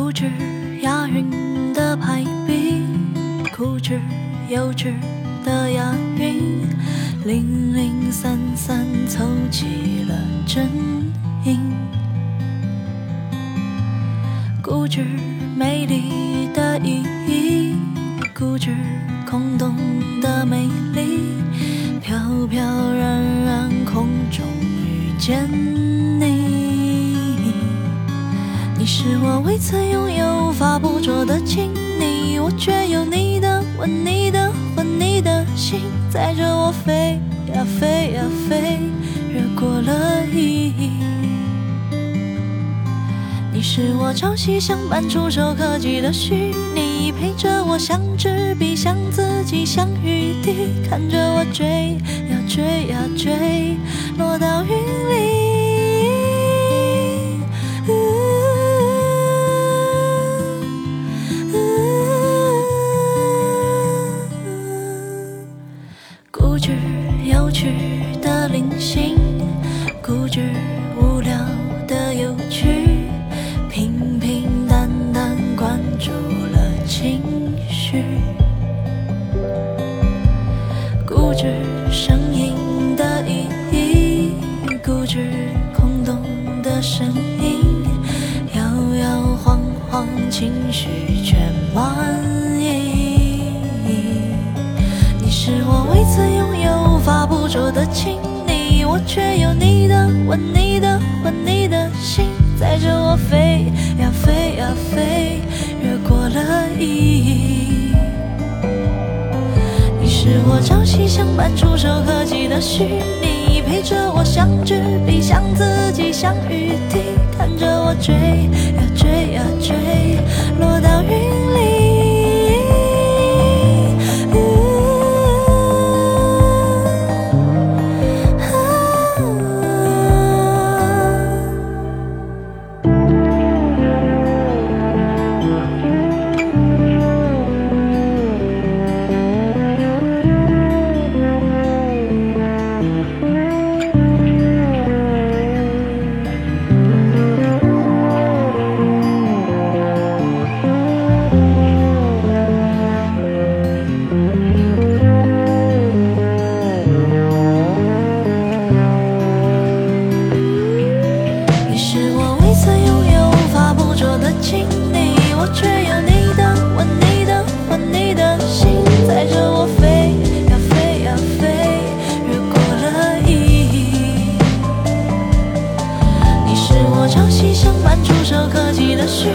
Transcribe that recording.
固执押韵的排比，固执幼稚的押韵，零零散散凑齐了真音。固执美丽的意义，固执空洞的美丽，飘飘然然空中遇见未曾拥有、无法捕捉的亲昵，我却有你的吻、你的魂、你的心，载着我飞呀飞呀飞，越过了意义。你是我朝夕相伴、触手可及的虚拟，陪着我像纸笔，像自己，像雨滴，看着我追呀追呀追，落到的零星，固执无聊的有趣，平平淡淡关注了情绪。固执声音的意义，固执空洞的声音，摇摇晃晃，情绪却满溢。你是我未曾拥有、无法捕捉的亲，却有你的吻、你的魂、你的心，载着我飞呀飞呀飞，越过了意义。你是我朝夕相伴、触手可及的虚拟，陪着我像纸笔，像自己，像雨滴，看着我追呀追呀追，触手可及的虚